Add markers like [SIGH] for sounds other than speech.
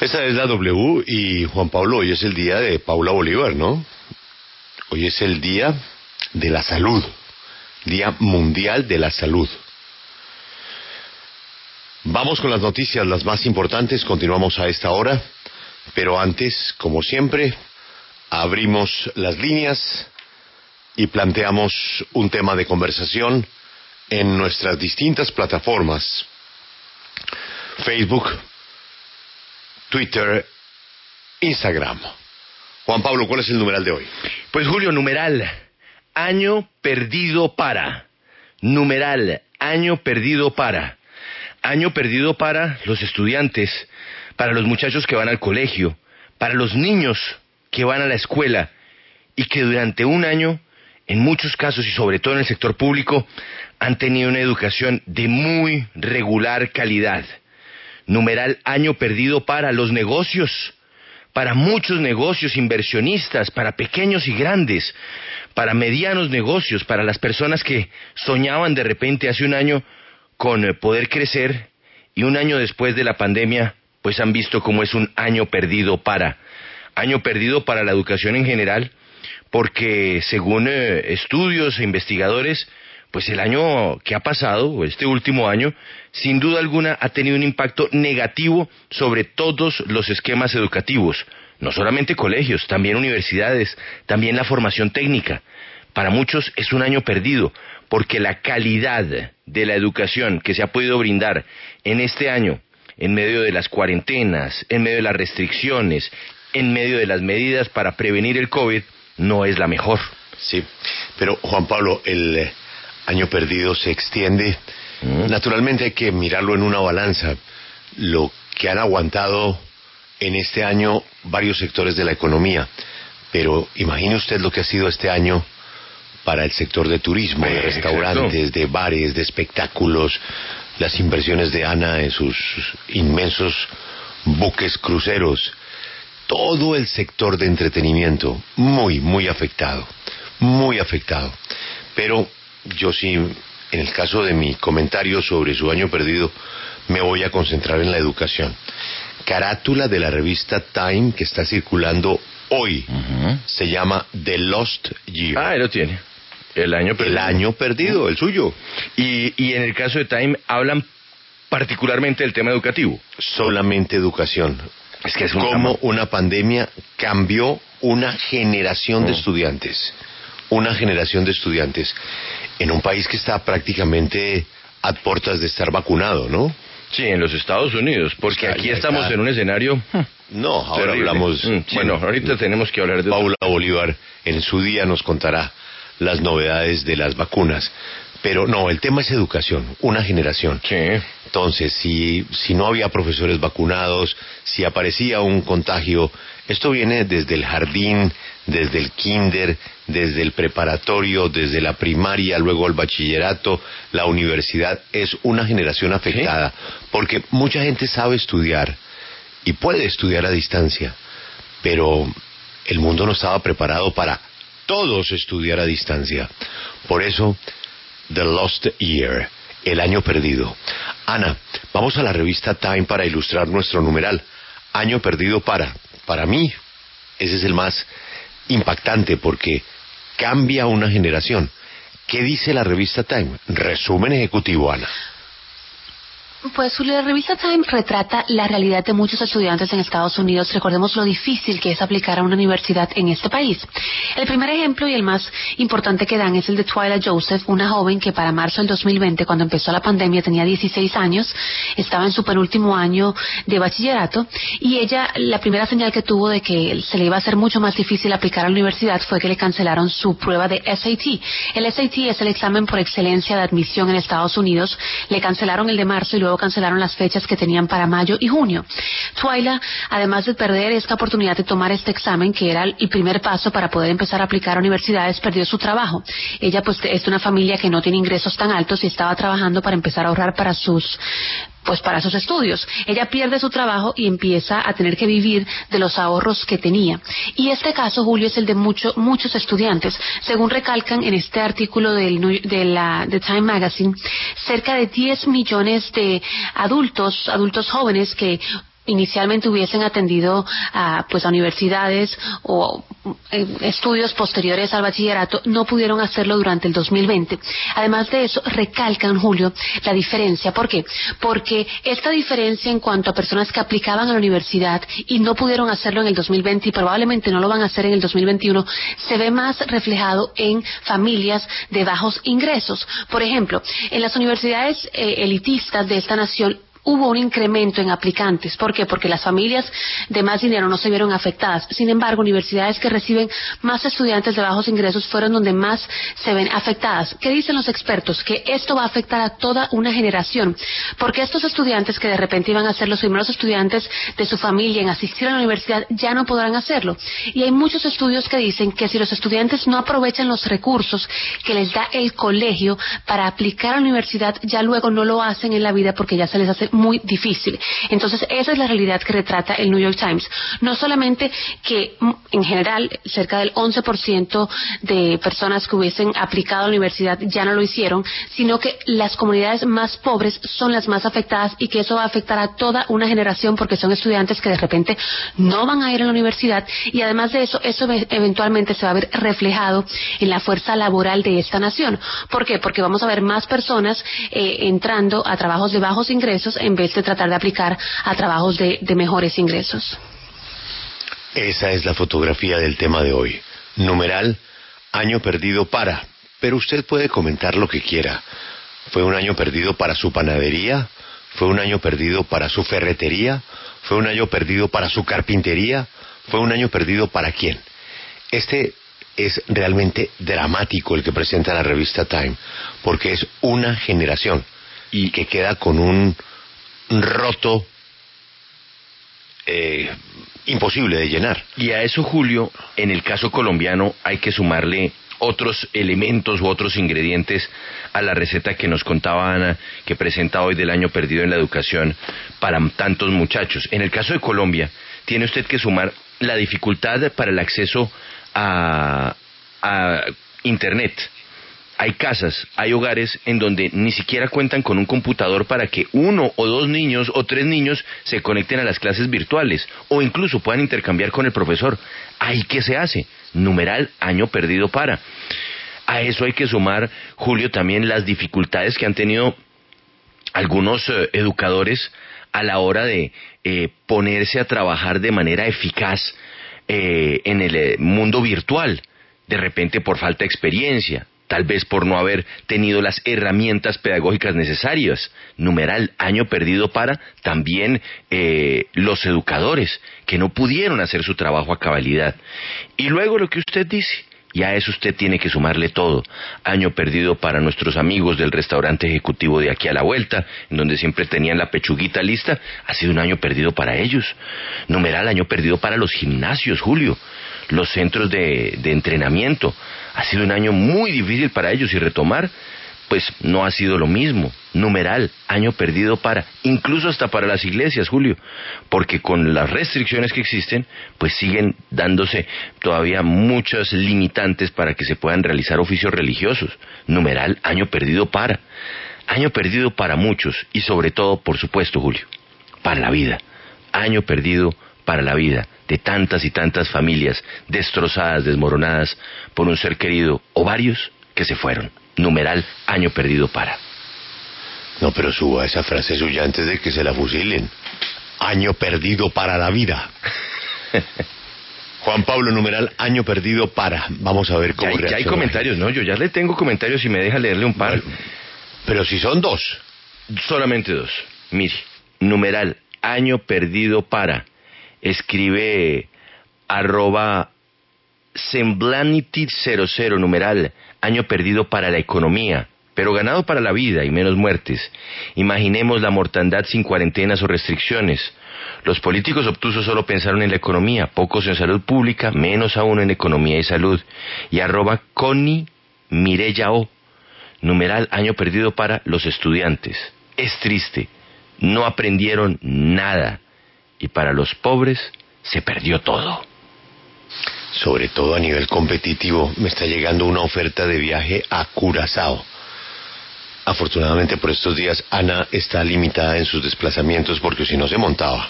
Esta es la W y Juan Pablo, hoy es el día de Paula Bolívar, ¿no? Hoy es el día de la salud, Día Mundial de la Salud. Vamos con las noticias, las más importantes, continuamos a esta hora, pero antes, como siempre, abrimos las líneas y planteamos un tema de conversación en nuestras distintas plataformas. Facebook, Twitter, Instagram. Juan Pablo, ¿cuál es el numeral de hoy? Pues Julio, numeral, año perdido para. Numeral, año perdido para. Año perdido para los estudiantes, para los muchachos que van al colegio, para los niños que van a la escuela y que durante un año, en muchos casos y sobre todo en el sector público, han tenido una educación de muy regular calidad numeral año perdido para los negocios, para muchos negocios inversionistas, para pequeños y grandes, para medianos negocios, para las personas que soñaban de repente hace un año con eh, poder crecer y un año después de la pandemia, pues han visto cómo es un año perdido para, año perdido para la educación en general, porque según eh, estudios e investigadores, pues el año que ha pasado, este último año, sin duda alguna ha tenido un impacto negativo sobre todos los esquemas educativos, no solamente colegios, también universidades, también la formación técnica. Para muchos es un año perdido, porque la calidad de la educación que se ha podido brindar en este año, en medio de las cuarentenas, en medio de las restricciones, en medio de las medidas para prevenir el COVID, no es la mejor. Sí, pero Juan Pablo, el año perdido se extiende. Naturalmente hay que mirarlo en una balanza. Lo que han aguantado en este año varios sectores de la economía, pero imagine usted lo que ha sido este año para el sector de turismo, de restaurantes, de bares, de espectáculos, las inversiones de Ana en sus inmensos buques cruceros, todo el sector de entretenimiento muy, muy afectado, muy afectado. Pero yo sí, en el caso de mi comentario sobre su año perdido, me voy a concentrar en la educación. Carátula de la revista Time que está circulando hoy se llama The Lost Year. Ah, lo tiene. El año perdido. El año perdido, el suyo. Y, y en el caso de Time hablan particularmente del tema educativo. Solamente educación. Es que es un Cómo una pandemia cambió una generación de estudiantes. Una generación de estudiantes. En un país que está prácticamente a puertas de estar vacunado, ¿no? Sí, en los Estados Unidos, porque Ahí aquí está. estamos en un escenario... No, ahora terrible. hablamos. Mm, bueno, ahorita tenemos que hablar de... Paula Bolívar en su día nos contará las novedades de las vacunas. Pero no, el tema es educación, una generación. Sí. Entonces, si, si no había profesores vacunados, si aparecía un contagio, esto viene desde el jardín, desde el kinder, desde el preparatorio, desde la primaria, luego el bachillerato, la universidad, es una generación afectada, porque mucha gente sabe estudiar y puede estudiar a distancia, pero el mundo no estaba preparado para todos estudiar a distancia. Por eso, The Lost Year, el año perdido. Ana, vamos a la revista Time para ilustrar nuestro numeral. Año perdido para, para mí, ese es el más impactante porque cambia una generación. ¿Qué dice la revista Time? Resumen ejecutivo, Ana. Pues la revista Time retrata la realidad de muchos estudiantes en Estados Unidos. Recordemos lo difícil que es aplicar a una universidad en este país. El primer ejemplo y el más importante que dan es el de Twyla Joseph, una joven que para marzo del 2020, cuando empezó la pandemia, tenía 16 años, estaba en su penúltimo año de bachillerato y ella, la primera señal que tuvo de que se le iba a hacer mucho más difícil aplicar a la universidad fue que le cancelaron su prueba de SAT. El SAT es el examen por excelencia de admisión en Estados Unidos. Le cancelaron el de marzo y luego cancelaron las fechas que tenían para mayo y junio. Twyla, además de perder esta oportunidad de tomar este examen, que era el primer paso para poder empezar a aplicar a universidades, perdió su trabajo. Ella pues es una familia que no tiene ingresos tan altos y estaba trabajando para empezar a ahorrar para sus pues para sus estudios. Ella pierde su trabajo y empieza a tener que vivir de los ahorros que tenía. Y este caso, Julio, es el de mucho, muchos estudiantes. Según recalcan en este artículo del, de la de Time Magazine, cerca de 10 millones de adultos, adultos jóvenes que inicialmente hubiesen atendido a, pues, a universidades o eh, estudios posteriores al bachillerato no pudieron hacerlo durante el 2020. Además de eso, recalcan, Julio, la diferencia. ¿Por qué? Porque esta diferencia en cuanto a personas que aplicaban a la universidad y no pudieron hacerlo en el 2020 y probablemente no lo van a hacer en el 2021, se ve más reflejado en familias de bajos ingresos. Por ejemplo, en las universidades eh, elitistas de esta nación hubo un incremento en aplicantes. ¿Por qué? Porque las familias de más dinero no se vieron afectadas. Sin embargo, universidades que reciben más estudiantes de bajos ingresos fueron donde más se ven afectadas. ¿Qué dicen los expertos? Que esto va a afectar a toda una generación. Porque estos estudiantes que de repente iban a ser los primeros estudiantes de su familia en asistir a la universidad ya no podrán hacerlo. Y hay muchos estudios que dicen que si los estudiantes no aprovechan los recursos que les da el colegio para aplicar a la universidad, ya luego no lo hacen en la vida porque ya se les hace muy difícil. Entonces, esa es la realidad que retrata el New York Times. No solamente que, mm, en general, cerca del 11% de personas que hubiesen aplicado a la universidad ya no lo hicieron, sino que las comunidades más pobres son las más afectadas y que eso va a afectar a toda una generación porque son estudiantes que de repente no van a ir a la universidad y además de eso, eso eventualmente se va a ver reflejado en la fuerza laboral de esta nación. ¿Por qué? Porque vamos a ver más personas eh, entrando a trabajos de bajos ingresos en vez de tratar de aplicar a trabajos de, mejores ingresos. Esa es la fotografía del tema de hoy. Numeral, año perdido para. Pero usted puede comentar lo que quiera. ¿Fue un año perdido para su panadería? ¿Fue un año perdido para su ferretería? ¿Fue un año perdido para su carpintería? ¿Fue un año perdido para quién? Este es realmente dramático el que presenta la revista Time, porque es una generación y que queda con un roto eh, imposible de llenar. Y a eso, Julio, en el caso colombiano hay que sumarle otros elementos u otros ingredientes a la receta que nos contaba Ana, que presenta hoy del año perdido en la educación para tantos muchachos. En el caso de Colombia, tiene usted que sumar la dificultad para el acceso a, a Internet hay casas, hay hogares en donde ni siquiera cuentan con un computador para que uno o dos niños o tres niños se conecten a las clases virtuales o incluso puedan intercambiar con el profesor. ¿Ahí qué se hace? Numeral año perdido para. A eso hay que sumar, Julio, también las dificultades que han tenido algunos eh, educadores a la hora de eh, ponerse a trabajar de manera eficaz eh, en el mundo virtual, de repente por falta de experiencia, tal vez por no haber tenido las herramientas pedagógicas necesarias. Numeral, año perdido para también eh, los educadores, que no pudieron hacer su trabajo a cabalidad. Y luego lo que usted dice, y a eso usted tiene que sumarle todo. Año perdido para nuestros amigos del restaurante ejecutivo de aquí a la vuelta, en donde siempre tenían la pechuguita lista. Ha sido un año perdido para ellos. Numeral, año perdido para los gimnasios, Julio los centros de, entrenamiento. Ha sido un año muy difícil para ellos y retomar, pues no ha sido lo mismo. Numeral, año perdido para, incluso hasta para las iglesias, Julio, porque con las restricciones que existen, pues siguen dándose todavía muchas limitantes para que se puedan realizar oficios religiosos. Numeral, año perdido para. Año perdido para muchos y sobre todo, por supuesto, Julio, para la vida. Año perdido para la vida de tantas y tantas familias destrozadas, desmoronadas por un ser querido o varios que se fueron. Numeral año perdido para. No, pero suba esa frase suya antes de que se la fusilen. Año perdido para la vida. [LAUGHS] Juan Pablo, numeral año perdido para. Vamos a ver cómo ya, ya hay comentarios, ¿no? Yo ya le tengo comentarios y me deja leerle un par. pero si son dos. Solamente dos. Mire, numeral año perdido para escribe arroba semblanity00 numeral, año perdido para la economía, pero ganado para la vida y menos muertes. Imaginemos la mortandad sin cuarentenas o restricciones. Los políticos obtusos solo pensaron en la economía, pocos en salud pública, menos aún en economía y salud. Y arroba Connie Mireya O, numeral año perdido para los estudiantes. Es triste, no aprendieron nada y para los pobres se perdió todo. Sobre todo a nivel competitivo, me está llegando una oferta de viaje a Curazao. Afortunadamente por estos días Ana está limitada en sus desplazamientos porque si no se montaba.